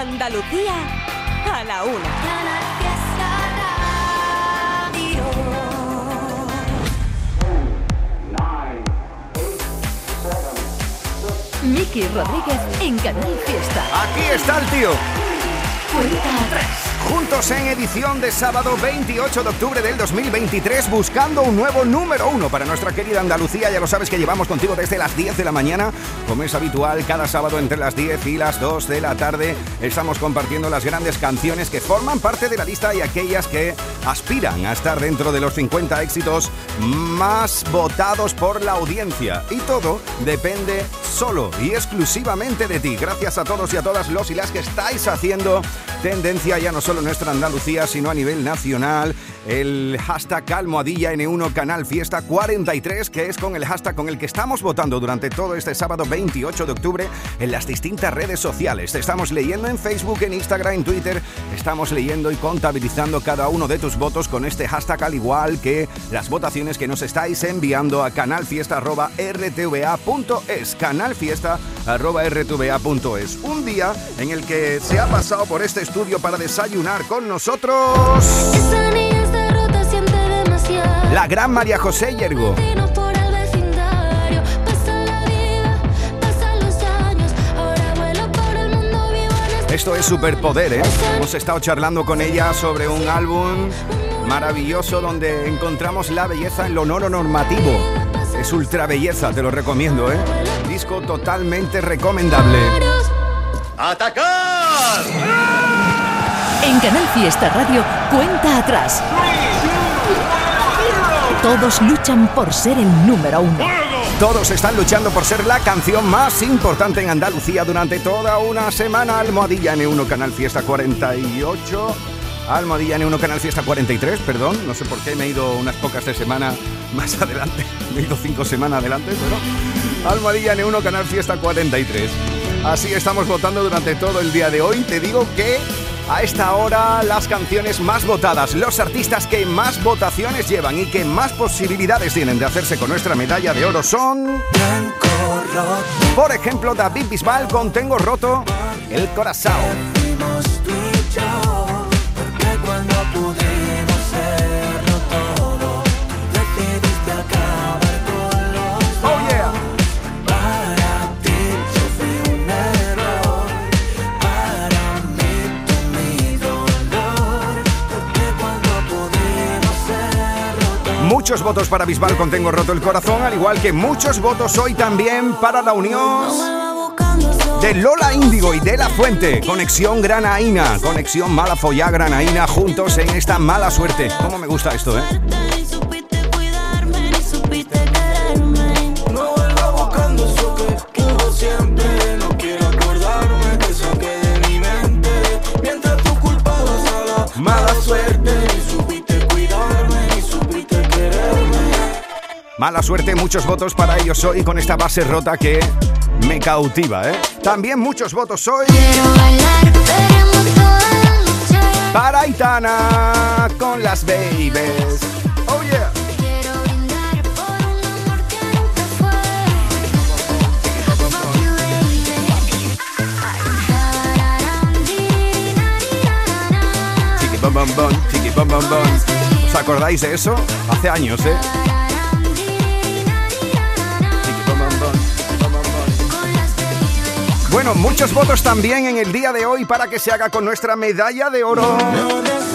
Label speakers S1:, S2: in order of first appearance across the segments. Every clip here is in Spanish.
S1: Andalucía a la una.
S2: Miki Rodríguez en Canal Fiesta.
S3: Aquí está el tío.
S2: Cuenta atrás.
S3: Juntos en edición de sábado 28 de octubre del 2023, buscando un nuevo número uno para nuestra querida Andalucía. Ya lo sabes que llevamos contigo desde las 10 de la mañana, como es habitual, cada sábado entre las 10 y las 2 de la tarde. Estamos compartiendo las grandes canciones que forman parte de la lista y aquellas que aspiran a estar dentro de los 50 éxitos más votados por la audiencia. Y todo depende solo y exclusivamente de ti. Gracias a todos y a todas los y las que estáis haciendo tendencia ya no solo en nuestra Andalucía, sino a nivel nacional. El hashtag almohadilla N1 Canal Fiesta 43, que es con el hashtag con el que estamos votando durante todo este sábado 28 de octubre en las distintas redes sociales. Te estamos leyendo en Facebook, en Instagram, en Twitter. Estamos leyendo y contabilizando cada uno de tus votos con este hashtag, al igual que las votaciones que nos estáis enviando a canalfiesta.rtva.es. Canalfiesta.rtva.es. Un día en el que se ha pasado por este estudio para desayunar con nosotros. La gran María José Yergo. Esto es Superpoder, ¿eh? Hemos estado charlando con ella sobre un álbum maravilloso donde encontramos la belleza en lo no normativo. Es ultra belleza, te lo recomiendo, ¿eh? Disco totalmente recomendable.
S4: ¡Atacar!
S2: En Canal Fiesta Radio, cuenta atrás. Todos luchan por ser el número uno.
S3: Todos están luchando por ser la canción más importante en Andalucía durante toda una semana. Almohadilla N1 Canal Fiesta 48. Almohadilla N1 Canal Fiesta 43, perdón. No sé por qué me he ido unas pocas de semana más adelante. Me he ido cinco semanas adelante, pero. Almohadilla N1 Canal Fiesta 43. Así estamos votando durante todo el día de hoy. Te digo que a esta hora las canciones más votadas, los artistas que más votaciones llevan y que más posibilidades tienen de hacerse con nuestra medalla de oro son... Por ejemplo, David Bisbal con Tengo roto el corazón. Muchos votos para Bisbal con Tengo roto el corazón, al igual que muchos votos hoy también para la unión de Lola Índigo y de La Fuente. Conexión Granaína, conexión Malafollá Granaína, juntos en esta mala suerte. ¿Cómo me gusta esto, eh?
S5: Mala suerte,
S3: muchos votos para ellos hoy con esta base rota que me cautiva, ¿eh? También muchos votos hoy para Aitana con las babies. Oh yeah. Chiqui bom bom bom, chiqui bom bom bom. ¿Os acordáis de eso? Hace años, ¿eh? Bueno, muchos votos también en el día de hoy para que se haga con nuestra medalla de oro.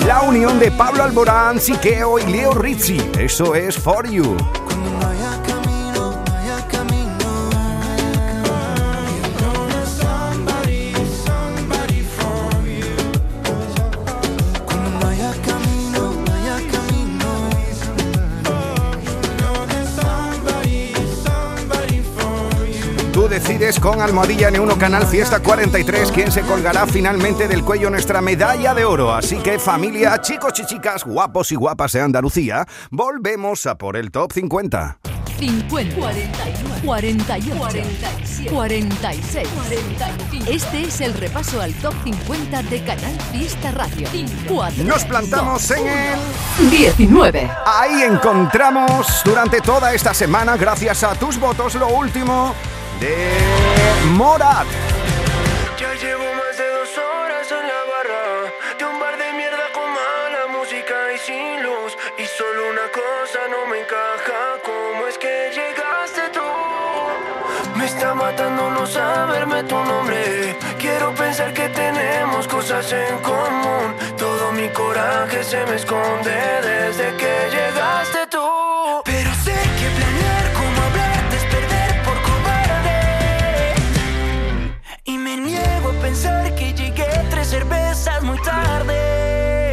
S3: La unión de Pablo Alborán, Siqueo y Leo Rizzi. Eso es For You. Con Almohadilla N1 Canal Fiesta 43 quién se colgará finalmente del cuello nuestra medalla de oro. Así que familia, chicos y chicas, guapos y guapas de Andalucía, volvemos a por el top 50.
S2: 50, 41, 48, 47, 46, 45. Este es el repaso al top 50 de Canal Fiesta Radio. 4,
S3: Nos plantamos en el...
S2: 19.
S3: Ahí encontramos durante toda esta semana, gracias a tus votos, lo último de Morat.
S5: Ya llevo más de dos horas
S6: en la barra de un bar de mierda con mala música y sin luz. Y solo
S7: una cosa no me encaja: ¿cómo es que llegaste tú? Me está matando no saberme tu nombre. Quiero pensar que tenemos cosas en común. Todo mi coraje se me esconde desde que llegaste tú. pensar que llegué tres cervezas muy tarde.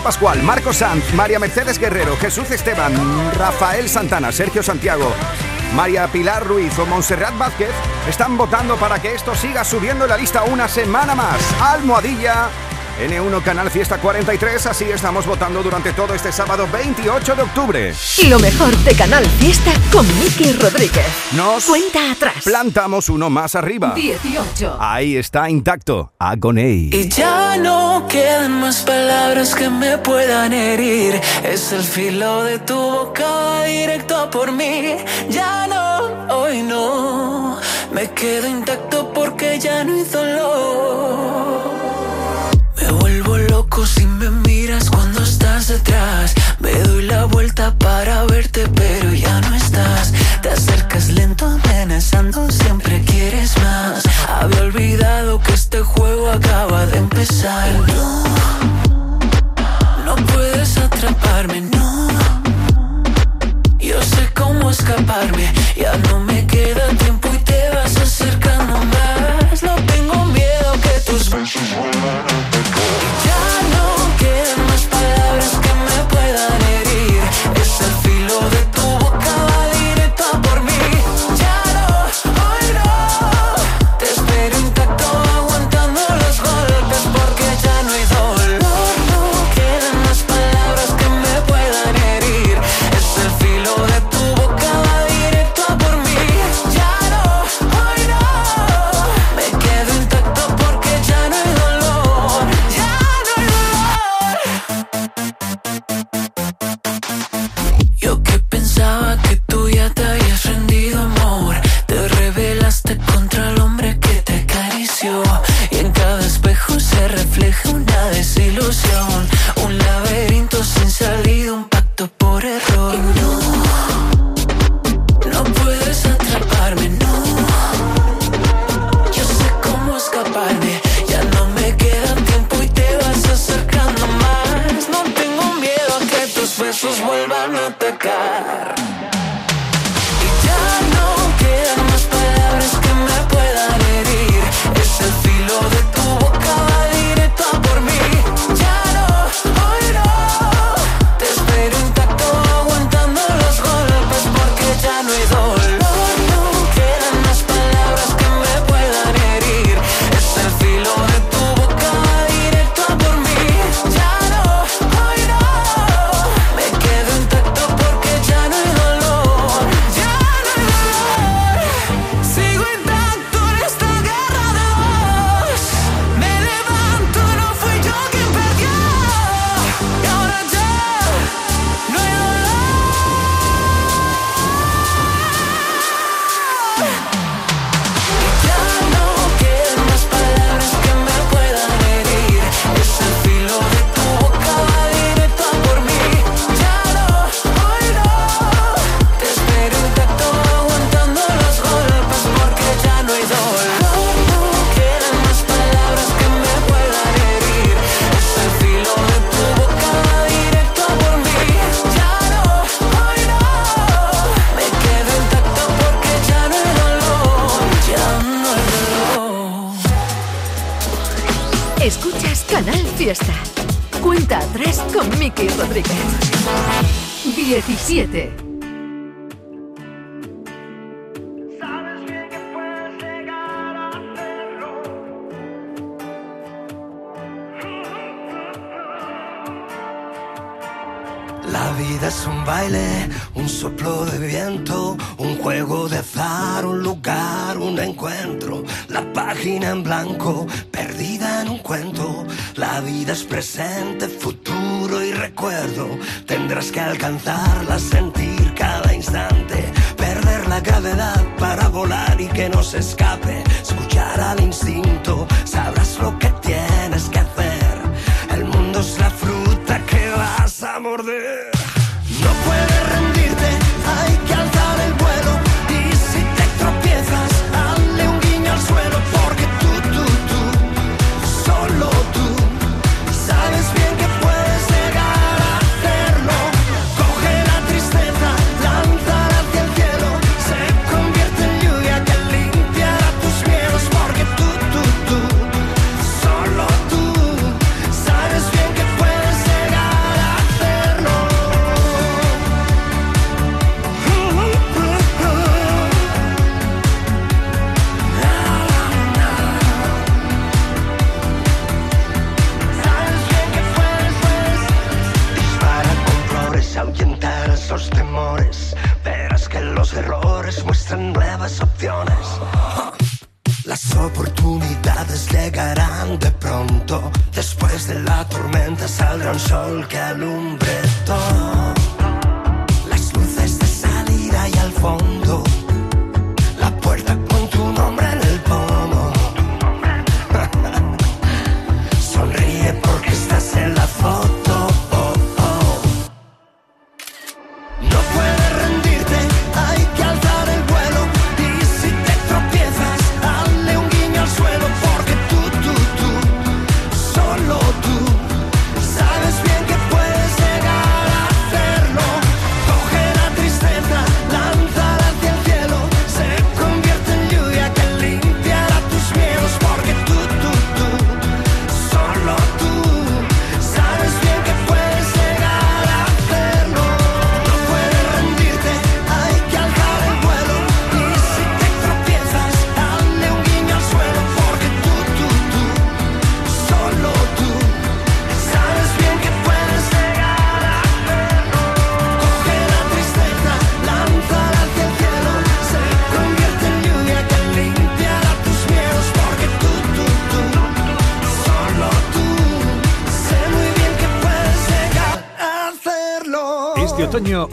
S3: Pascual, Marco Sanz, María Mercedes Guerrero, Jesús Esteban, Rafael Santana, Sergio Santiago, María Pilar Ruiz o Montserrat Vázquez están votando para que esto siga subiendo en la lista una semana más. Almohadilla N1 Canal Fiesta 43, así estamos votando durante todo este sábado 28 de octubre.
S2: Y lo mejor de Canal Fiesta con Miki Rodríguez.
S3: Nos
S2: cuenta atrás.
S3: Plantamos uno más arriba.
S2: 18.
S3: Ahí está intacto, Agoney.
S7: Y ya no quedan más palabras que me puedan herir. Es el filo de tu boca directo por mí. Ya no, hoy no. Me quedo intacto porque ya no hizo lo loco si me miras cuando estás detrás. Me doy la vuelta para verte, pero ya no estás. Te acercas lento, amenazando, siempre quieres más. Había olvidado que este juego acaba de empezar. No, no puedes atraparme, no. Yo sé cómo escaparme, ya no me queda tiempo y te vas acercando más. No tengo miedo que tus besos vuelvan
S2: 17.
S8: La vida es un baile, un soplo de viento, un juego de azar, un lugar, un encuentro. La página en blanco, cuento. La vida es presente, futuro y recuerdo. Tendrás que alcanzarla, sentir cada instante. Perder la gravedad para volar y que no se escape. Escuchar al instinto, sabrás lo que tienes que hacer. El mundo es la fruta que vas a morder. Saldrá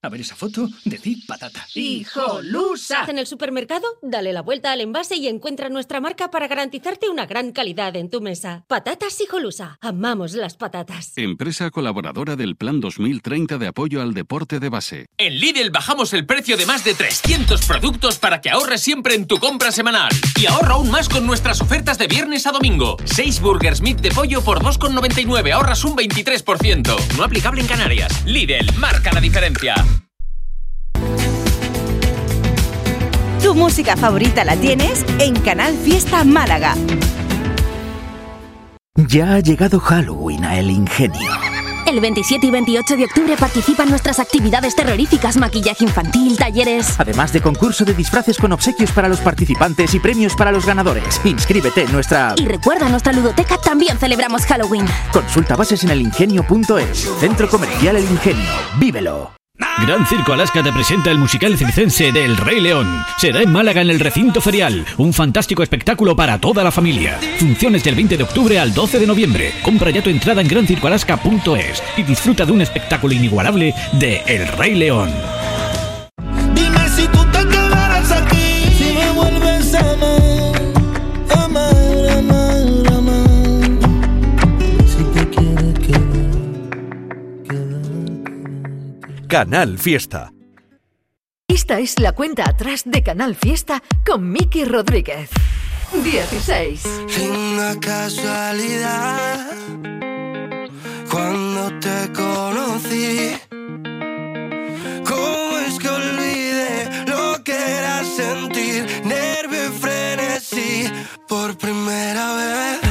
S9: A ver esa foto, decid patata.
S1: ¡Hijolusa! En el supermercado, dale la vuelta al envase y encuentra nuestra marca para garantizarte una gran calidad en tu mesa. Patatas Hijolusa. Amamos las patatas.
S10: Empresa colaboradora del Plan 2030 de apoyo al deporte de base.
S11: En Lidl bajamos el precio de más de 300 productos para que ahorres siempre en tu compra semanal. Y ahorra aún más con nuestras ofertas de viernes a domingo. 6 burgers meat de pollo por 2,99, ahorras un 23%. No aplicable en Canarias. Lidl, marca la diferencia.
S12: Tu música favorita la tienes en Canal Fiesta Málaga.
S13: Ya ha llegado Halloween a El Ingenio.
S14: El 27 y 28 de octubre participa en nuestras actividades terroríficas, maquillaje infantil, talleres.
S13: Además de concurso de disfraces con obsequios para los participantes y premios para los ganadores. Inscríbete en nuestra...
S14: Y recuerda, nuestra ludoteca también celebramos Halloween.
S13: Consulta bases en elingenio.es. Centro Comercial El Ingenio. Vívelo.
S5: Gran Circo Alaska te presenta el musical circense del Rey León. Será en Málaga en el recinto ferial. Un fantástico espectáculo para toda la familia. Funciones del 20 de octubre al 12 de noviembre. Compra ya tu entrada en grancircoalaska.es y disfruta de un espectáculo inigualable de El Rey León.
S15: Canal Fiesta.
S2: Esta es la cuenta atrás de Canal Fiesta con Miki Rodríguez. 16.
S16: Linda casualidad. Cuando te conocí. ¿Cómo es que olvidé lo que era sentir nervio y frenesí por primera vez?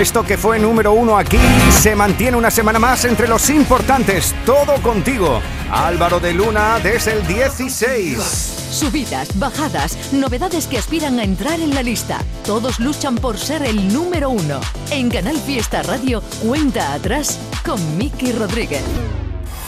S3: Esto que fue número uno aquí se mantiene una semana más entre los importantes. Todo contigo. Álvaro de Luna desde el 16.
S2: Subidas, bajadas, novedades que aspiran a entrar en la lista. Todos luchan por ser el número uno. En Canal Fiesta Radio, cuenta atrás con Miki Rodríguez.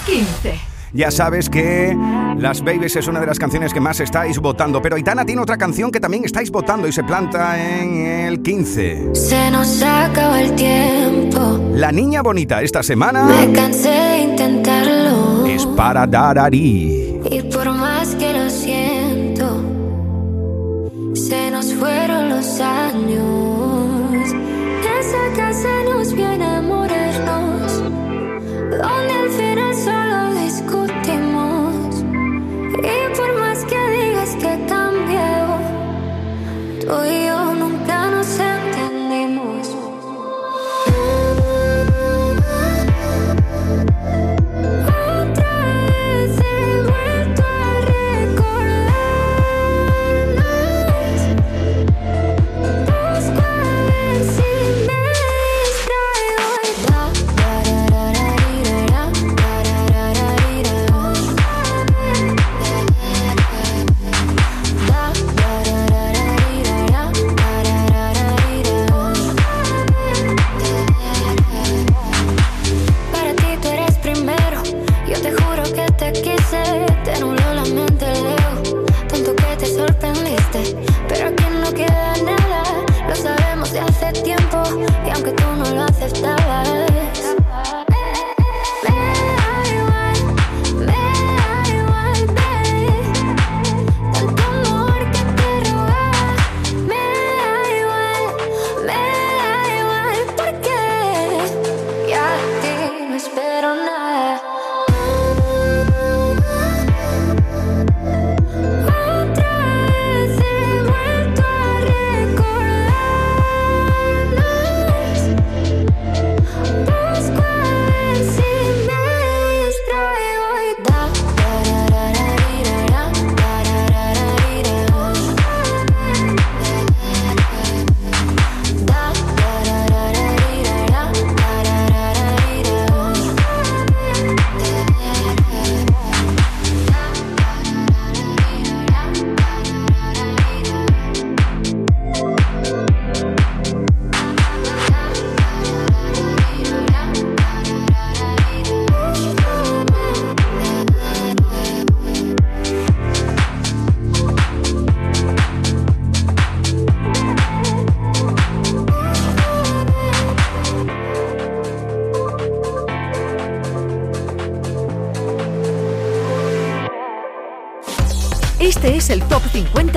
S2: 15.
S3: Ya sabes que Las Babies es una de las canciones que más estáis votando, pero Aitana tiene otra canción que también estáis votando y se planta en el 15.
S17: Se nos acaba el tiempo.
S3: La niña bonita esta semana.
S17: Me cansé de intentarlo.
S3: Es para Darari.
S17: Y por más que lo siento, se nos fueron los años.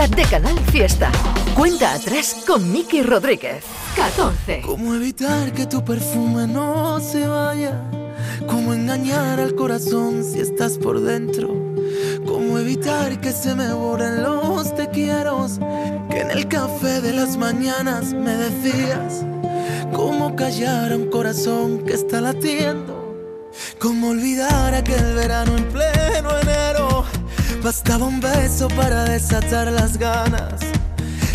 S2: Top 50 de Canal Fiesta. Cuenta atrás con Miki Rodríguez. 14.
S5: ¿Cómo evitar que tu perfume no se vaya? ¿Cómo engañar al corazón si estás por dentro? ¿Cómo evitar que se me borren los te quiero? Que en el café de las mañanas me decías. ¿Cómo callar a un corazón que está latiendo? ¿Cómo olvidar aquel verano en? Bastaba un beso para desatar las ganas.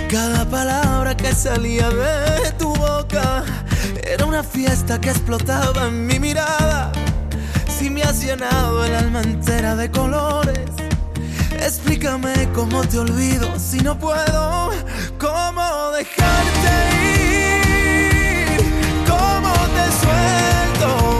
S5: Cada palabra que salía de tu boca era una fiesta que explotaba en mi mirada. Si me has llenado el alma entera de colores, explícame cómo te olvido si no puedo. ¿Cómo dejarte ir? ¿Cómo te suelto?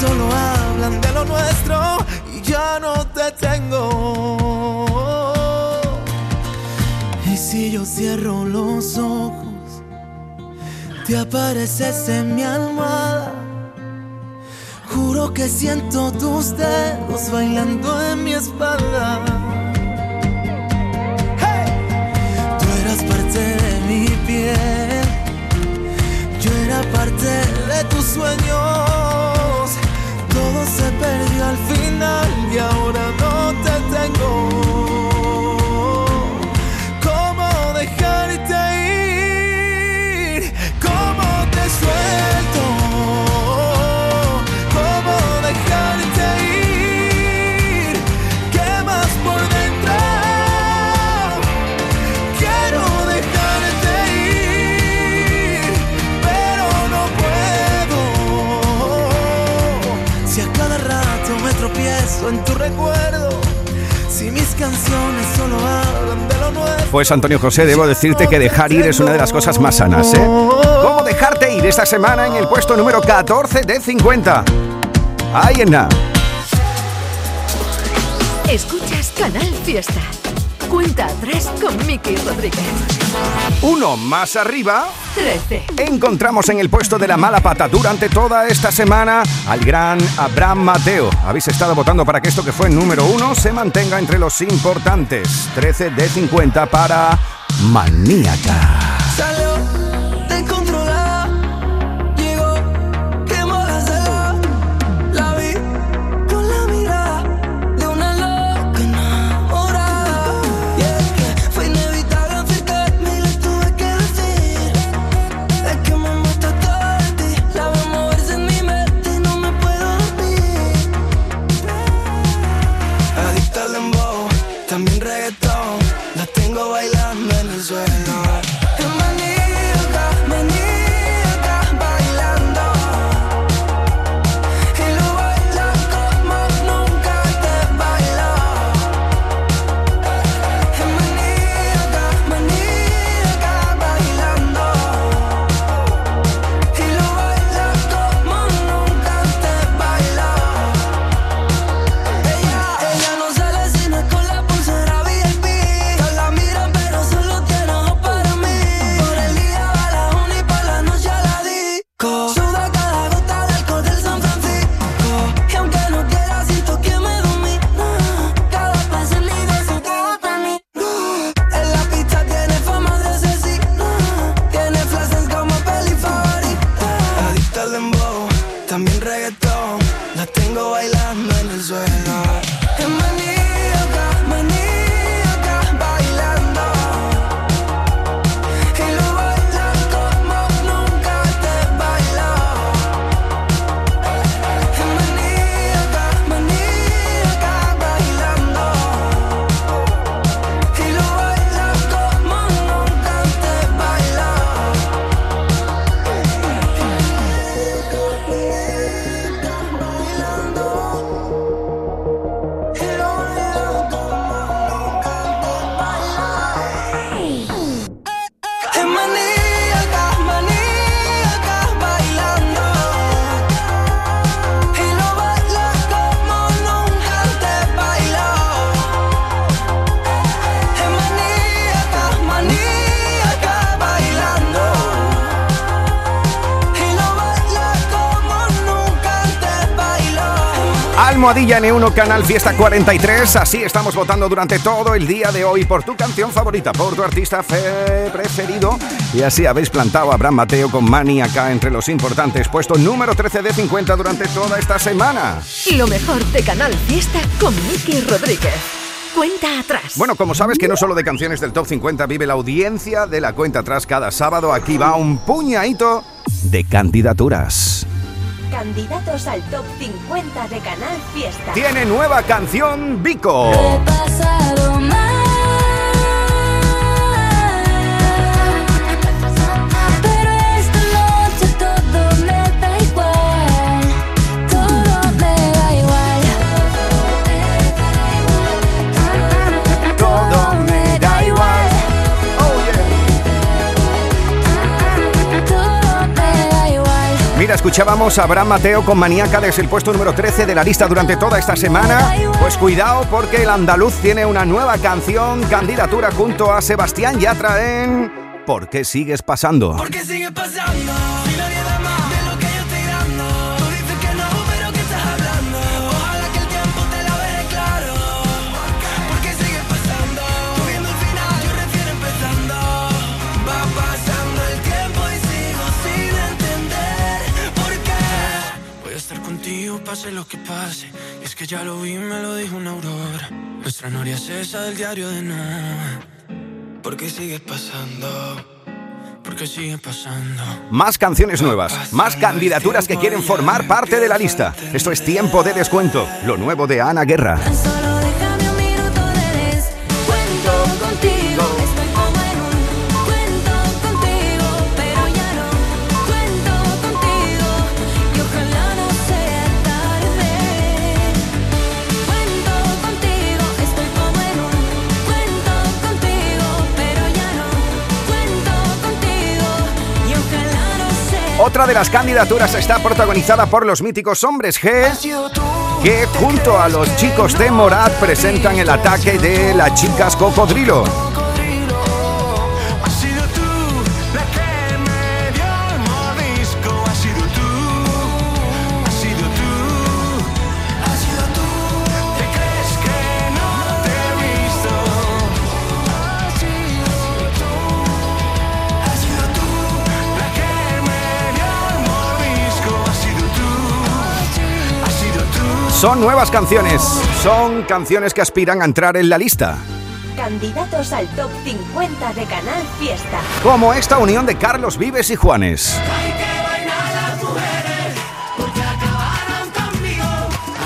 S5: Solo hablan de lo nuestro y ya no te tengo. Y si yo cierro los ojos, te apareces en mi almohada. Juro que siento tus dedos bailando en mi espalda. Canciones solo hablan de lo nuestro.
S3: Pues Antonio José, debo decirte que dejar ir es una de las cosas más sanas, ¿eh? ¿Cómo dejarte ir esta semana en el puesto número 14 de 50? Ahí en nada.
S2: Escuchas Canal Fiesta. Cuenta atrás con Miki Rodríguez.
S3: Uno más arriba.
S2: 13.
S3: Encontramos en el puesto de la mala pata durante toda esta semana al gran Abraham Mateo. Habéis estado votando para que esto que fue número uno se mantenga entre los importantes. 13 de 50 para Maníaca. Almohadilla N1 Canal Fiesta 43. Así estamos votando durante todo el día de hoy por tu canción favorita, por tu artista preferido. Y así habéis plantado a Abraham Mateo con Mani acá entre los importantes. Puesto número 13 de 50 durante toda esta semana.
S2: Lo mejor de Canal Fiesta con Miki Rodríguez. Cuenta atrás.
S3: Bueno, como sabes que no solo de canciones del Top 50 vive la audiencia de la cuenta atrás cada sábado, aquí va un puñadito de candidaturas.
S18: Candidatos al top 50 de Canal Fiesta.
S3: Tiene nueva canción Vico. Mira, escuchábamos a Abraham Mateo con Maníaca desde el puesto número 13 de la lista durante toda esta semana. Pues cuidado porque el andaluz tiene una nueva canción, candidatura junto a Sebastián Yatra en ¿Por qué sigues pasando?
S19: ¿Por qué sigues pasando? Pase lo que pase. Es que ya lo vi, me lo dijo una aurora. Nuestra noria es esa del diario de no. ¿Por qué sigues pasando? ¿Por qué sigues pasando?
S3: Más canciones nuevas, más candidaturas que quieren formar parte de la lista. Esto es tiempo de descuento, lo nuevo de Ana Guerra.
S20: Solo déjame un minuto de descuento contigo.
S3: Otra de las candidaturas está protagonizada por los míticos hombres G, que junto a los chicos de Morat presentan el ataque de las chicas Cocodrilo. Son nuevas canciones, son canciones que aspiran a entrar en la lista.
S18: Candidatos al top 50 de Canal Fiesta.
S3: Como esta unión de Carlos Vives y Juanes.
S19: Hay que bailar las mujeres porque acabaron conmigo.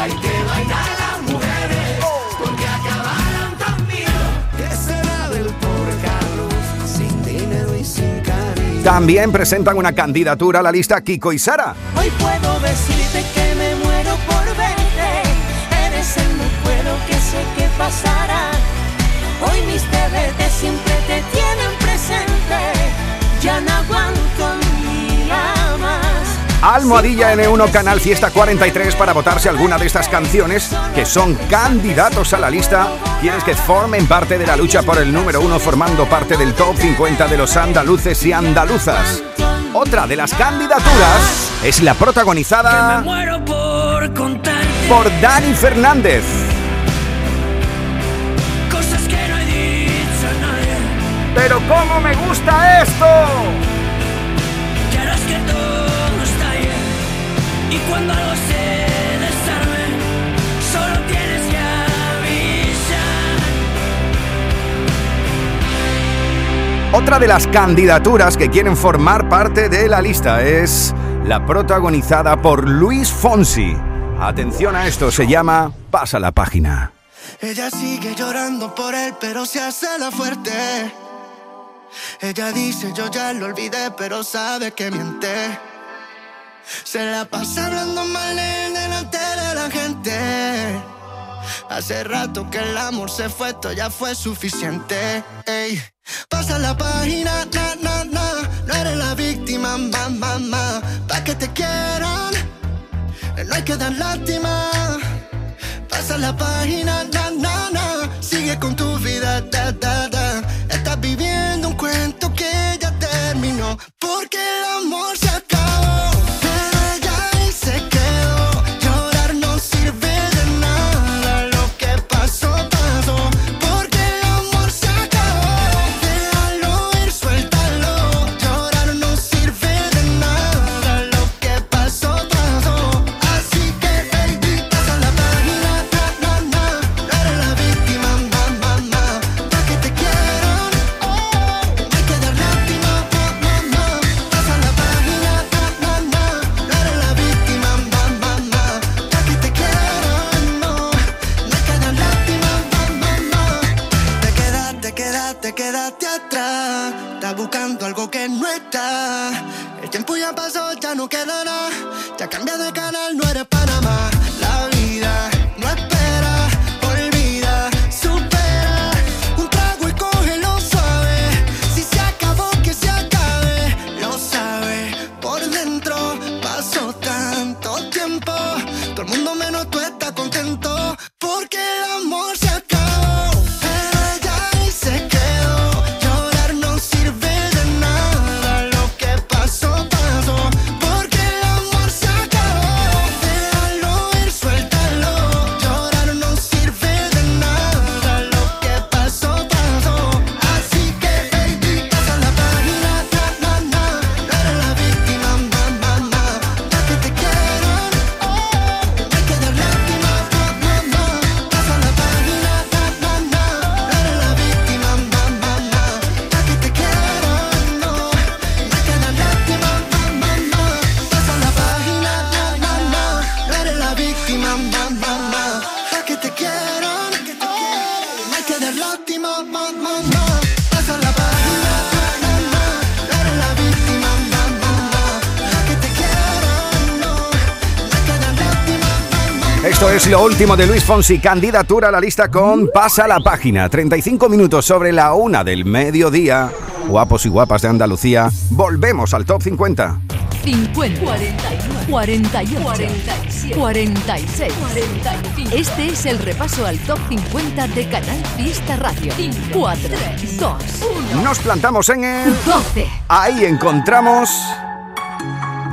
S19: Hay que bailar las mujeres porque acabaron conmigo. ¿Qué será del pobre Carlos sin dinero y sin cariño?
S3: También presentan una candidatura a la lista Kiko y Sara.
S19: Hoy puedo decirte pasará. Hoy mis deberes siempre te tienen presente. Ya no aguanto ni más.
S3: Almohadilla N1 Canal Fiesta 43 para votar si alguna de estas canciones, que son candidatos a la lista, quieres que formen parte de la lucha por el número uno, formando parte del top 50 de los andaluces y andaluzas. Otra de las candidaturas es la protagonizada
S19: por
S3: Dani Fernández. Pero cómo me gusta esto.
S19: Que todo está bien. Y cuando algo se desarme, solo tienes que avisar.
S3: Otra de las candidaturas que quieren formar parte de la lista es la protagonizada por Luis Fonsi. Atención a esto, se llama Pasa la página.
S19: Ella sigue llorando por él, pero se hace la fuerte. Ella dice yo ya lo olvidé, pero sabe que miente. Se la pasa hablando mal él delante de la gente. Hace rato que el amor se fue, esto ya fue suficiente. Ey. Pasa la página, na, na, na. No eres la víctima, ma, ma, ma. Pa' que te quieran, no hay que dar lástima. Pasa la página, na, na, na. Sigue con tu vida, da, da, da. Porque el amor se ya pasó, ya no queda nada. Ya cambié de canal, no eres Panamá. La vida lo
S20: último de Luis Fonsi, candidatura a la lista con Pasa la página. 35 minutos sobre la una del mediodía. Guapos y guapas de Andalucía, volvemos al top 50.
S2: 50, 49, 48, 47, 46, 45. Este es el repaso al top 50 de Canal Fiesta Radio. 4, 2, 1.
S20: Nos plantamos en el
S2: 12.
S20: Ahí encontramos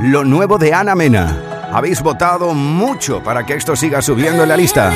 S20: lo nuevo de Ana Mena. Habéis votado mucho para que esto siga subiendo en la lista.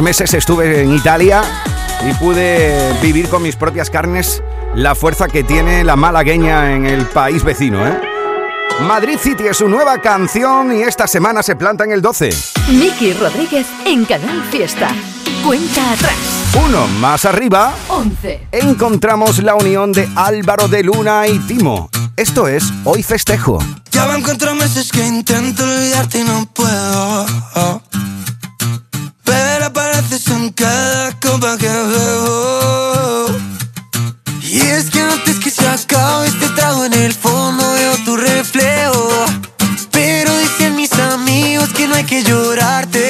S20: meses estuve en Italia y pude vivir con mis propias carnes la fuerza que tiene la malagueña en el país vecino. ¿eh? Madrid City es su nueva canción y esta semana se planta en el 12.
S2: Miki Rodríguez en Canal Fiesta. Cuenta atrás.
S20: Uno más arriba.
S2: 11.
S20: Encontramos la unión de Álvaro de Luna y Timo. Esto es Hoy Festejo.
S16: Ya van cuatro meses que intento olvidarte y no puedo haces en cada copa que bebo. Y es que antes que se acabe este trago en el fondo veo tu reflejo. Pero dicen mis amigos que no hay que llorarte.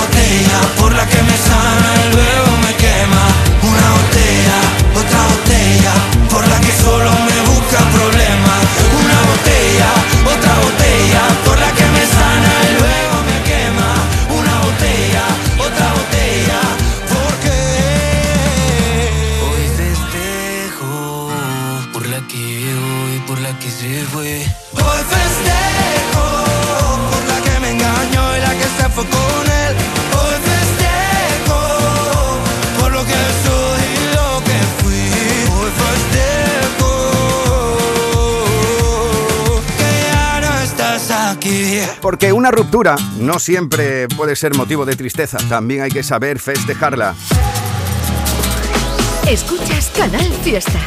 S16: botella, por la que me sana y luego me quema. Porque
S3: una ruptura no siempre puede ser motivo de tristeza, también hay que saber festejarla.
S2: Escuchas Canal Fiesta.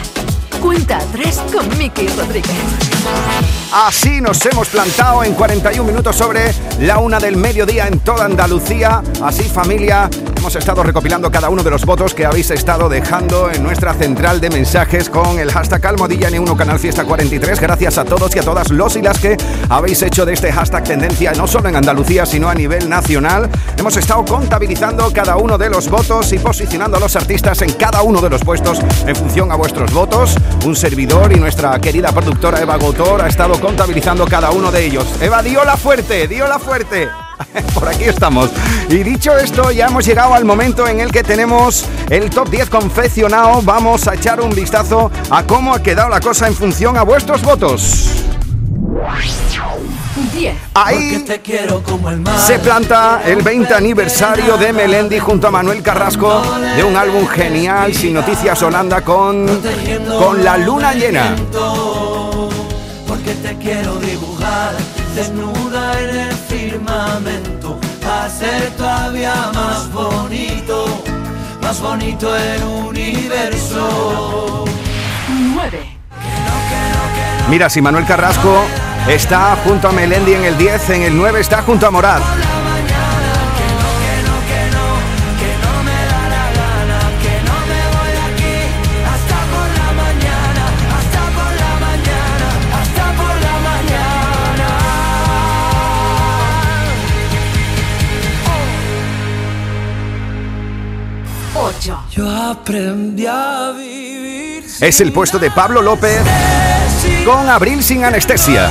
S2: Cuenta atrás con Miki Rodríguez.
S3: Así nos hemos plantado en 41 minutos sobre la una del mediodía en toda Andalucía. Así familia, hemos estado recopilando cada uno de los votos que habéis estado dejando en nuestra central de mensajes con el hashtag Almohadilla N1 Canal Fiesta 43. Gracias a todos y a todas los y las que habéis hecho de este hashtag tendencia no solo en Andalucía sino a nivel nacional. Hemos estado contabilizando cada uno de los votos y posicionando a los artistas en cada uno de los puestos en función a vuestros votos. Un servidor y nuestra querida productora Eva Gotor ha estado contabilizando cada uno de ellos. Eva, dio la fuerte, dio la fuerte. Por aquí estamos. Y dicho esto, ya hemos llegado al momento en el que tenemos el top 10 confeccionado. Vamos a echar un vistazo a cómo ha quedado la cosa en función a vuestros votos.
S2: 10.
S3: Ahí se planta el 20 aniversario de Melendi junto a Manuel Carrasco de un álbum genial sin noticias Holanda con, con la luna llena.
S5: Porque te quiero dibujar desnuda en el firmamento a ser todavía más bonito, más bonito el universo.
S2: 9.
S3: Mira, si Manuel Carrasco está junto a Melendi en el 10, en el 9 está junto a Morad.
S2: 8.
S5: Yo aprendí a vivir
S3: Es el puesto de Pablo López con Abril sin anestesia.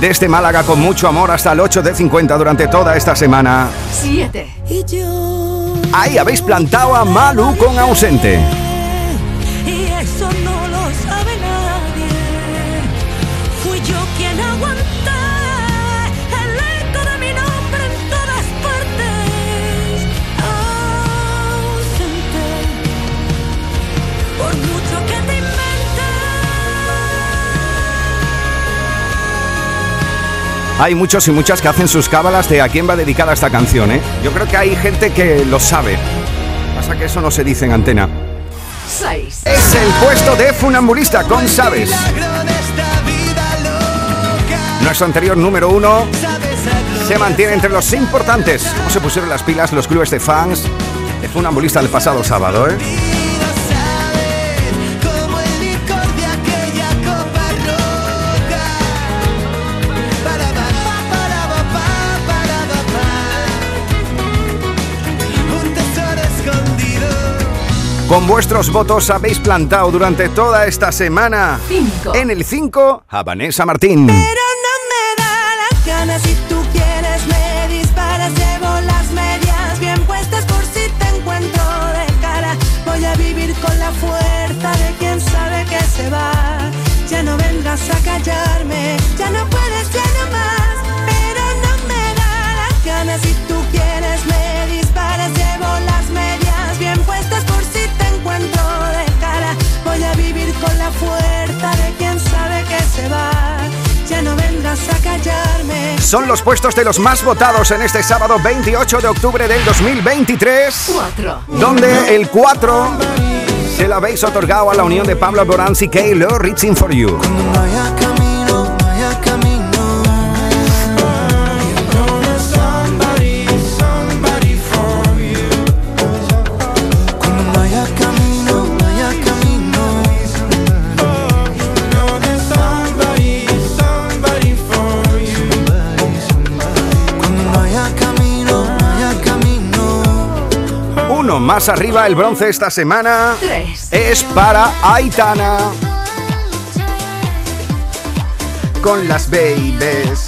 S3: Desde Málaga con mucho amor hasta el 8 de 50 durante toda esta semana.
S2: 7.
S3: Ahí habéis plantado a Malu con ausente. Hay muchos y muchas que hacen sus cábalas de a quién va dedicada esta canción, ¿eh? Yo creo que hay gente que lo sabe. Pasa que eso no se dice en antena.
S2: 6.
S3: Es el puesto de funambulista con Sabes. Nuestro anterior número uno se mantiene entre los importantes. ¿Cómo se pusieron las pilas los clubes de fans de funambulista el pasado sábado, eh? Con vuestros votos habéis plantado durante toda esta semana en el 5 a Vanessa Martín.
S16: Pero no me da la gana si tú quieres me disparas llevo las medias bien puestas por si te encuentro de cara. Voy a vivir con la fuerza de quien sabe que se va. Ya no vendrás a callarme con la fuerza de quien sabe que se va ya no vendrás a callarme
S3: Son los puestos de los más votados en este sábado 28 de octubre del 2023.
S2: 4.
S3: Donde el 4 se lo habéis otorgado a la unión de Pablo Alborán y Keilo Reaching for You. Más arriba, el bronce esta semana
S2: 3.
S3: es para Aitana. Con las babies.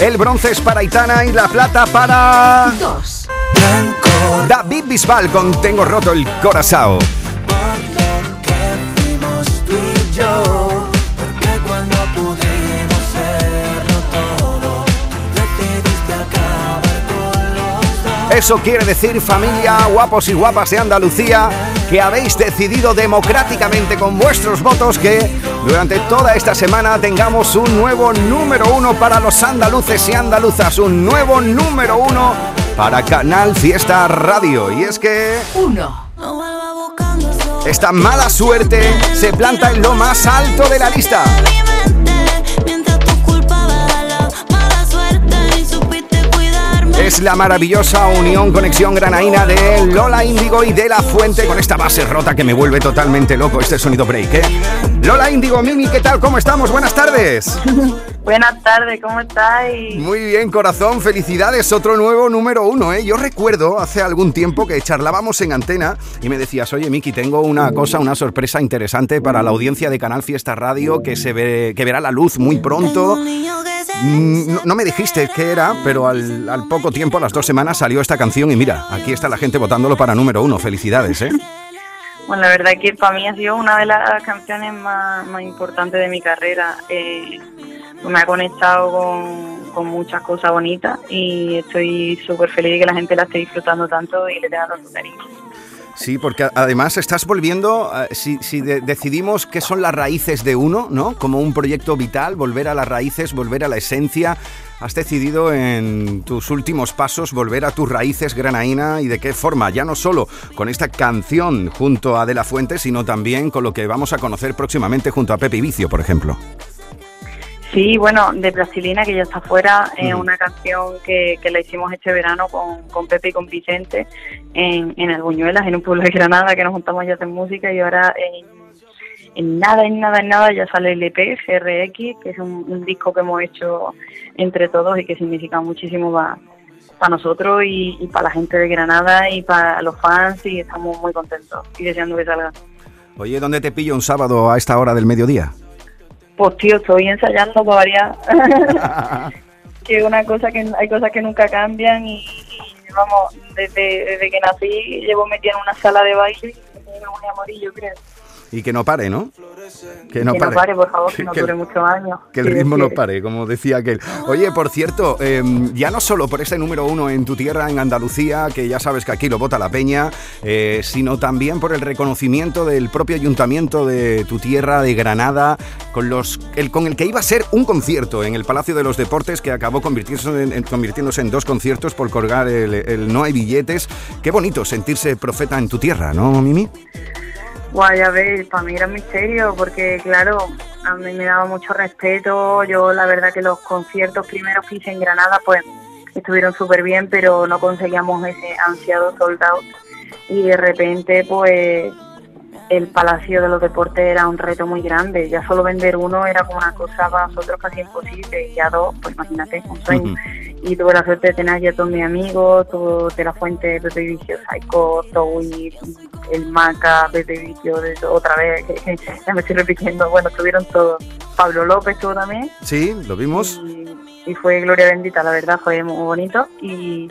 S3: El bronce es para Aitana y la plata para
S2: 2.
S3: David Bisbal con Tengo roto el corazón. Eso quiere decir, familia, guapos y guapas de Andalucía, que habéis decidido democráticamente con vuestros votos que durante toda esta semana tengamos un nuevo número uno para los andaluces y andaluzas, un nuevo número uno para Canal Fiesta Radio. Y es que
S2: 1.
S3: esta mala suerte se planta en lo más alto de la lista. Es la maravillosa unión conexión granaína de Lola Índigo y de La Fuente con esta base rota que me vuelve totalmente loco este sonido break, ¿eh? Lola Índigo, Mimi, ¿qué tal? ¿Cómo estamos? Buenas tardes.
S21: Buenas tardes, ¿cómo estáis?
S3: Muy bien, corazón, felicidades, otro nuevo número uno, ¿eh? Yo recuerdo hace algún tiempo que charlábamos en antena y me decías, oye, Miki, tengo una cosa, una sorpresa interesante para la audiencia de Canal Fiesta Radio que, se ve, que verá la luz muy pronto. Mm, No, no me dijiste qué era, pero al, al poco tiempo, a las dos semanas, salió esta canción y mira, aquí está la gente votándolo para número uno. Felicidades, ¿eh?
S21: Bueno, la verdad que para mí ha sido una de las canciones más, más importantes de mi carrera. Eh, me ha conectado con, con muchas cosas bonitas y estoy súper feliz de que la gente la esté disfrutando tanto y le tenga tanto cariño.
S3: Sí, porque además estás volviendo, eh, si, si de- decidimos qué son las raíces de uno, ¿no? Como un proyecto vital, volver a las raíces, volver a la esencia. Has decidido en tus últimos pasos volver a tus raíces, Granaína, y de qué forma, ya no solo con esta canción junto a De La Fuente, sino también con lo que vamos a conocer próximamente junto a Pepe Vicio, por ejemplo.
S21: Sí, bueno, de Plastilina, que ya está fuera, es
S3: Ujú.
S21: una canción que, que la hicimos este verano con, con Pepe y con Vicente en, en Albuñuelas, en un pueblo de Granada, que nos juntamos ya hacer música y ahora en, en nada, en nada, en nada ya sale el EP, GRX, que es un, un disco que hemos hecho entre todos y que significa muchísimo para nosotros y, y para la gente de Granada y para los fans y estamos muy contentos y deseando que salga.
S3: Oye, ¿dónde te pillo un sábado a esta hora del mediodía?
S21: Pues tío, estoy ensayando para variar. que una cosa que hay cosas que nunca cambian y, y, vamos, desde, desde que nací llevo metida en una sala de baile y me voy a morir, yo creo.
S3: Y que no pare, ¿no?
S21: Que no, pare. por favor, que no dure muchos años.
S3: Que el ritmo no pare, como decía aquel. Oye, por cierto, em, ya no solo por ese número uno en tu tierra, en Andalucía, que ya sabes que aquí lo vota la peña, eh, sino también por el reconocimiento del propio ayuntamiento de tu tierra, de Granada, con, los, el, con el que iba a ser un concierto en el Palacio de los Deportes, que acabó convirtiéndose en, convirtiéndose en dos conciertos por colgar el, el No hay billetes. Qué bonito sentirse profeta en tu tierra, ¿no, Mimi?
S21: Guay, a ver, para mí era un misterio porque, claro, a mí me daba mucho respeto. Yo, la verdad, que los conciertos primeros que hice en Granada, pues estuvieron súper bien, pero no conseguíamos ese ansiado soldado. Y de repente, pues el Palacio de los Deportes era un reto muy grande. Ya solo vender uno era como una cosa para nosotros casi imposible. Y ya dos, pues imagínate, un sueño. Y tuve la suerte de tener allí a todos mis amigos, todo de la fuente, Pepe Vicio, Psycho, Towi, el Maca, Pepe Vicio, otra vez, ya me estoy repitiendo. Bueno, estuvieron todos. Pablo López estuvo también.
S3: Sí, lo vimos.
S21: y fue Gloria Bendita, la verdad, fue muy bonito. Y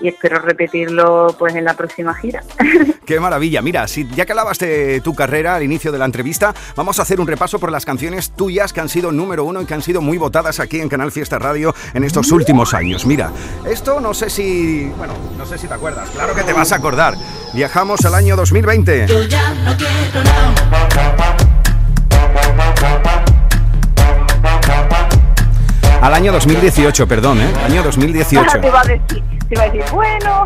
S21: y espero repetirlo pues en la próxima gira.
S3: Qué maravilla. Mira, si ya que hablabas de tu carrera al inicio de la entrevista, vamos a hacer un repaso por las canciones tuyas que han sido número uno y que han sido muy votadas aquí en Canal Fiesta Radio en estos últimos años. Mira, esto no sé si, bueno, no sé si te acuerdas. Claro que te vas a acordar. Viajamos al año 2020. Al año 2018, perdón, ¿eh? Año 2018.
S21: Te iba a decir, te iba a decir bueno.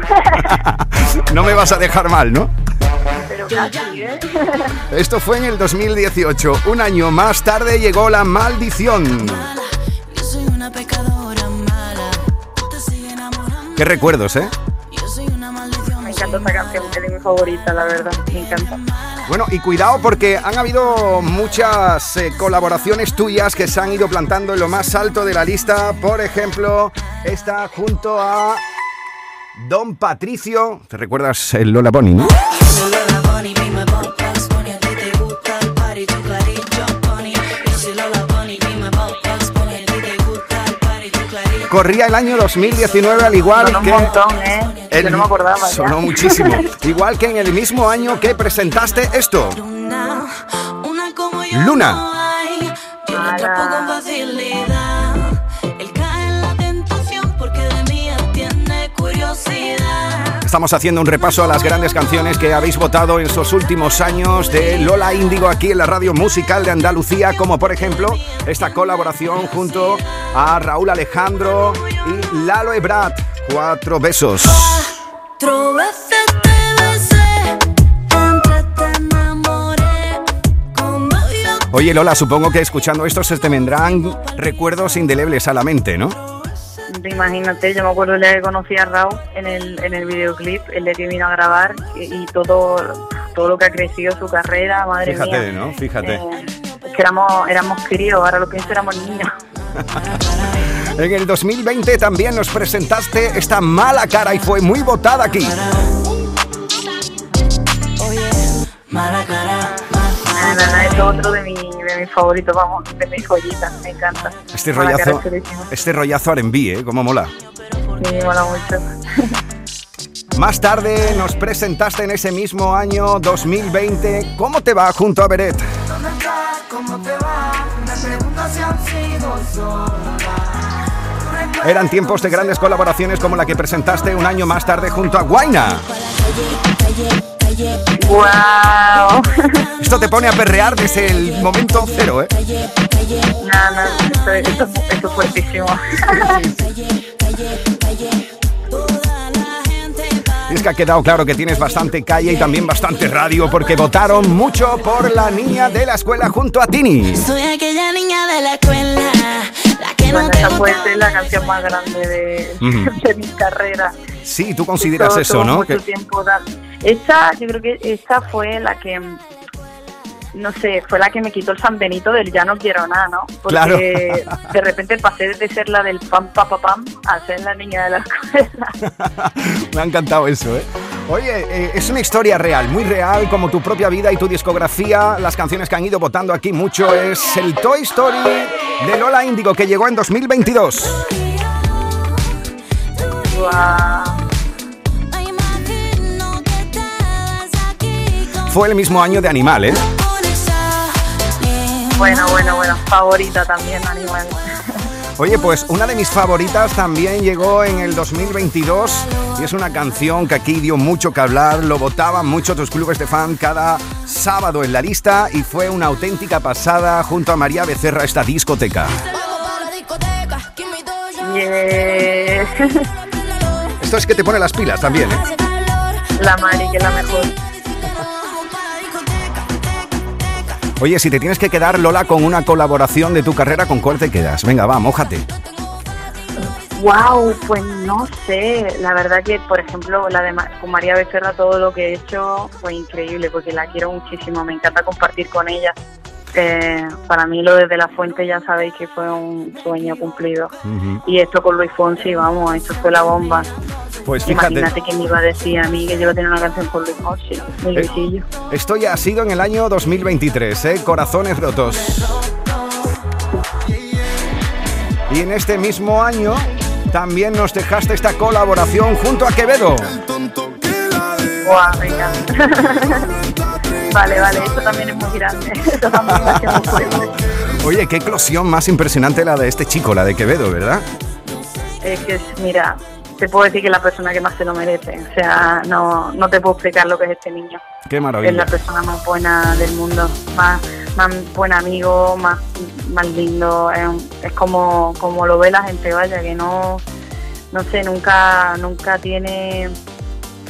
S3: no me vas a dejar mal, ¿no?
S21: Pero casi, ¿eh?
S3: Esto fue en el 2018. Un año más tarde llegó la maldición. Qué recuerdos, ¿eh?
S21: Me encanta esta canción, es mi favorita, la verdad. Me encanta.
S3: Bueno, y cuidado porque han habido muchas eh, colaboraciones tuyas que se han ido plantando en lo más alto de la lista. Por ejemplo, esta junto a Don Patricio. ¿Te recuerdas el Lola Bunny, no? corría el año 2019 al igual que...
S21: un montón, ¿eh?
S3: El,
S21: Yo no me acordaba
S3: Sonó muchísimo. igual que en el mismo año que presentaste esto. Luna. Estamos haciendo un repaso a las grandes canciones que habéis votado en estos últimos años de Lola Índigo aquí en la radio musical de Andalucía, como por ejemplo esta colaboración junto a Raúl Alejandro y Lalo Ebrat. Cuatro besos. Oye Lola, supongo que escuchando esto se te vendrán recuerdos indelebles a la mente, ¿no?
S21: Imagínate, yo me acuerdo el día que conocí a Raúl en el, en el videoclip, el día que vino a grabar y, todo, todo lo que ha crecido su carrera, madre
S3: Fíjate,
S21: mía.
S3: ¿no? Fíjate.
S21: Eh, es que éramos, éramos críos, ahora lo pienso éramos niños.
S3: en el 2020 también nos presentaste esta mala cara y fue muy votada aquí.
S21: Mala cara. es otro de, mi, de mis favoritos, vamos, de mis joyitas, me encanta.
S3: Este
S21: Mala
S3: rollazo, este rollazo R&B, ¿eh? Cómo mola.
S21: Sí, mola mucho.
S3: Más tarde nos presentaste en ese mismo año 2020 ¿Cómo te va junto a Beret?
S16: ¿Dónde estás? ¿Cómo te va? Me pregunto si han sido solas.
S3: Eran tiempos de grandes colaboraciones como la que presentaste un año más tarde junto a Guaina.
S21: ¡Wow!
S3: Esto te pone a perrear desde el momento cero, ¿eh?
S21: No, no, esto, esto, esto es fuertísimo.
S3: Y es que ha quedado claro que tienes bastante calle y también bastante radio porque votaron mucho por la niña de la escuela junto a Tini.
S22: Soy aquella niña de la escuela,
S21: Bueno, esa puede ser la canción más grande de, mi carrera.
S3: Sí, tú consideras
S21: Todo-
S3: eso,
S21: todo
S3: ¿no?
S21: mucho
S3: Que-
S21: tiempo da- Esa, yo creo que esa fue la que, no sé, fue la que me quitó el San Benito del ya no quiero nada, ¿no? Porque
S3: Claro.
S21: de repente pasé de ser la del pam, pa, pa, pam a ser la niña de la escuela.
S3: Me ha encantado eso, ¿eh? Oye, eh, es una historia real, muy real, como tu propia vida y tu discografía. Las canciones que han ido votando aquí mucho es el Toy Story de Lola Índigo, que llegó en 2022. Fue el mismo año de Animal, ¿eh?
S21: Bueno, bueno, bueno, favorita también, Animal.
S3: Oye, pues una de mis favoritas también llegó en el 2022 y es una canción que aquí dio mucho que hablar, lo votaban mucho tus clubes de fan cada sábado en la lista y fue una auténtica pasada junto a María Becerra esta discoteca.
S21: Yeah.
S3: Esto es que te pone las pilas también, ¿eh?
S21: La Mari, que es la mejor.
S3: Oye, si te tienes que quedar, Lola, con una colaboración de tu carrera, ¿con cuál te quedas? Venga, va, mójate.
S21: Wow, pues no sé. La verdad que, por ejemplo, la de Ma- con María Becerra, todo lo que he hecho fue increíble porque la quiero muchísimo. Me encanta compartir con ella. Eh, para mí, lo desde la fuente, ya sabéis que fue un sueño cumplido. Y esto con Luis Fonsi, vamos, esto fue la bomba.
S3: Pues fíjate.
S21: Imagínate que me iba a decir a mí que yo iba a tener una canción con Luis Fonsi, mi
S3: Eh.
S21: Luisillo.
S3: Esto ya ha sido en el año 2023, ¿eh? Corazones rotos. Y en este mismo año también nos dejaste esta colaboración junto a Quevedo.
S21: Guau, venga. vale, vale, esto también es muy grande. Esto también muy.
S3: Oye, qué eclosión más impresionante la de este chico, la de Quevedo, ¿verdad?
S21: Es que, es- mira, te puedo decir que es la persona que más se lo merece. O sea, no, no te puedo explicar lo que es este niño.
S3: Qué
S21: Es la
S3: maravilla.
S21: persona más buena del mundo, más, más buen amigo, más, más lindo. Es, como, como lo ve la gente, vaya, que no, no sé, nunca, nunca tiene,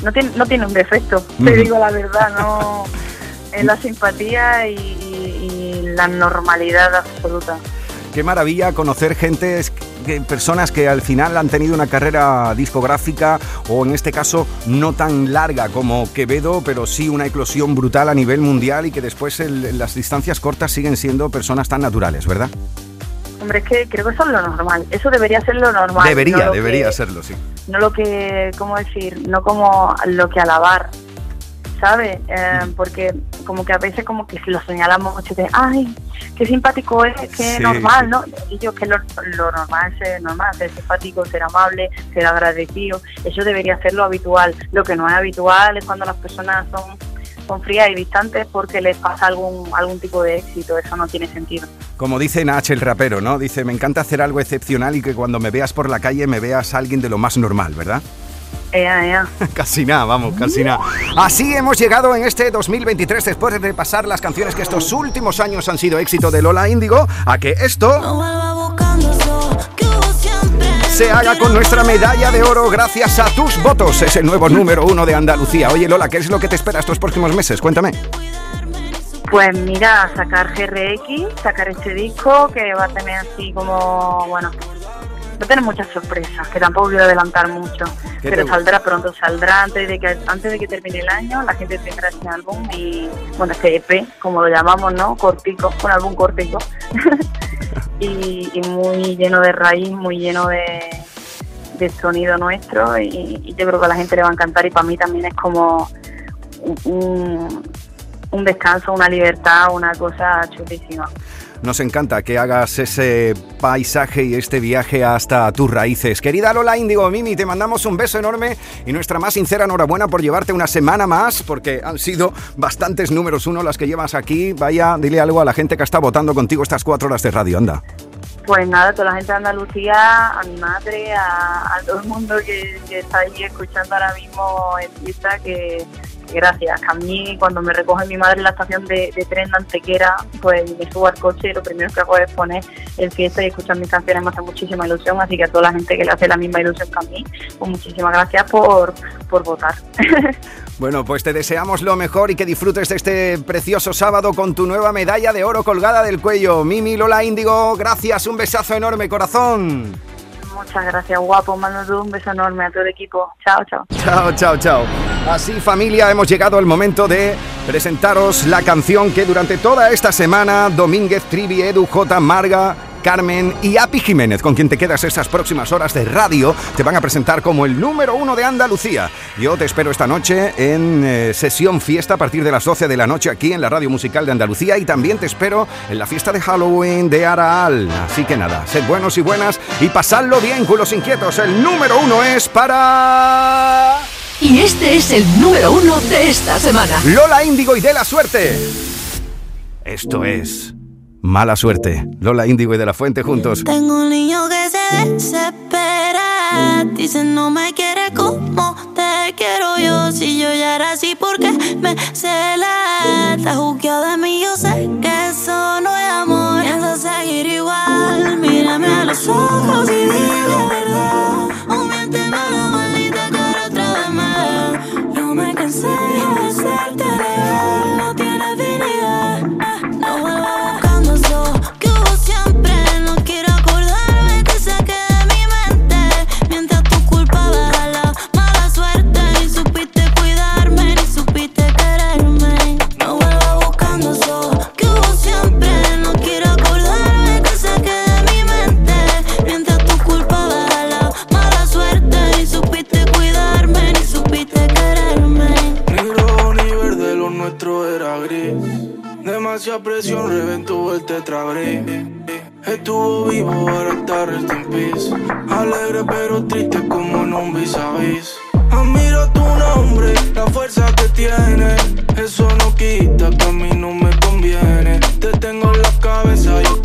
S21: no tiene, no tiene un defecto. Te digo la verdad, no, es la simpatía y, y- y la normalidad absoluta.
S3: Qué maravilla conocer gente, personas que al final han tenido una carrera discográfica o en este caso no tan larga como Quevedo, pero sí una eclosión brutal a nivel mundial y que después el- las distancias cortas siguen siendo personas tan naturales, ¿verdad?
S21: Hombre, es que creo que eso es lo normal. Eso debería ser lo normal.
S3: debería,
S21: no lo
S3: debería
S21: que-
S3: serlo, sí.
S21: no lo que, ¿cómo decir? No como lo que alabar, ¿sabes? Eh, porque como que a veces como que si lo señalamos mucho de, ay, qué simpático es, qué
S3: Sí.
S21: normal, ¿no? Y yo que lo, lo normal es ser normal, ser simpático, ser amable, ser agradecido, eso debería ser lo habitual. Lo que no es habitual es cuando las personas son, son frías y distantes porque les pasa algún, algún tipo de éxito, eso no tiene sentido.
S3: Como dice Nach el rapero, ¿no? Dice, me encanta hacer algo excepcional y que cuando me veas por la calle me veas alguien de lo más normal, ¿verdad?
S21: Ea, ea.
S3: Casi nada, vamos, casi nada. Así hemos llegado en este 2023 después de repasar las canciones que estos últimos años han sido éxito de Lola Índigo, a que esto se haga con nuestra medalla de oro gracias a tus votos. Es el nuevo número uno de Andalucía. Oye Lola, ¿qué es lo que te espera estos próximos meses? Cuéntame.
S21: Pues mira, sacar GRX, sacar este disco que va a tener así como, bueno, va a tener muchas sorpresas, que tampoco quiero adelantar mucho,
S3: ¿Qué
S21: pero saldrá pronto, saldrá antes de que antes de que termine el año, la gente tendrá este álbum y, bueno, este EP, como lo llamamos, ¿no? Cortico, un álbum cortico, y, y muy lleno de raíz, muy lleno de, de sonido nuestro y, y yo creo que a la gente le va a encantar y para mí también es como un, un descanso, una libertad, una cosa chulísima.
S3: Nos encanta que hagas ese paisaje y este viaje hasta tus raíces. Querida Lola Índigo, Mimi, te mandamos un beso enorme y nuestra más sincera enhorabuena por llevarte una semana más, porque han sido bastantes números uno las que llevas aquí. Vaya, dile algo a la gente que está votando contigo estas cuatro horas de radio, anda.
S21: Pues nada, toda la gente de Andalucía, a mi madre, a, todo el mundo que, que está ahí escuchando ahora mismo en que, que gracias. A mí, cuando me recoge mi madre en la estación de, de tren de Antequera, pues me subo al coche y lo primero que hago es poner el fiesta y escuchar mis canciones, me hace muchísima ilusión. Así que a toda la gente que le hace la misma ilusión que a mí, pues muchísimas gracias por, por votar.
S3: Bueno, pues te deseamos lo mejor y que disfrutes de este precioso sábado con tu nueva medalla de oro colgada del cuello. Mimi Lola Índigo, gracias, un besazo enorme, corazón.
S21: Muchas gracias, guapo. Mando un beso enorme a todo el equipo. Chao, chao.
S3: Chao, chao, chao. Así familia, hemos llegado al momento de presentaros la canción que durante toda esta semana Domínguez, Trivi, Edu, J, Marga, Carmen y Api Jiménez, con quien te quedas estas próximas horas de radio, te van a presentar como el número uno de Andalucía. Yo te espero esta noche en eh, sesión fiesta a partir de las 12 de la noche aquí en la Radio Musical de Andalucía y también te espero en la fiesta de Halloween de Araal. Así que nada, sed buenos y buenas y pasadlo bien, culos inquietos. El número uno es para...
S2: Y este es el número uno de esta semana.
S3: Lola Índigo y de la suerte. Esto es Mala suerte. Lola Índigo y de la Fuente juntos.
S20: Tengo un niño que se desespera. Dice no me quiere como te quiero yo. Si yo ya era así, porque me cela? Está juzgado de mí, yo sé que eso no es amor. Piensa seguir igual. Mírame a los ojos y dime la verdad. O miénteme la maldita cara otra vez más. No me cansé de hacerte leal. No tienes dignidad.
S6: demasiada presión, reventó el tetrabrain. Estuvo vivo, ahora está rest in. Alegre pero triste como en un vis a vis. Admiro tu nombre, la fuerza que tiene. Eso no quita que a mí no me conviene. Te tengo en la cabeza, yo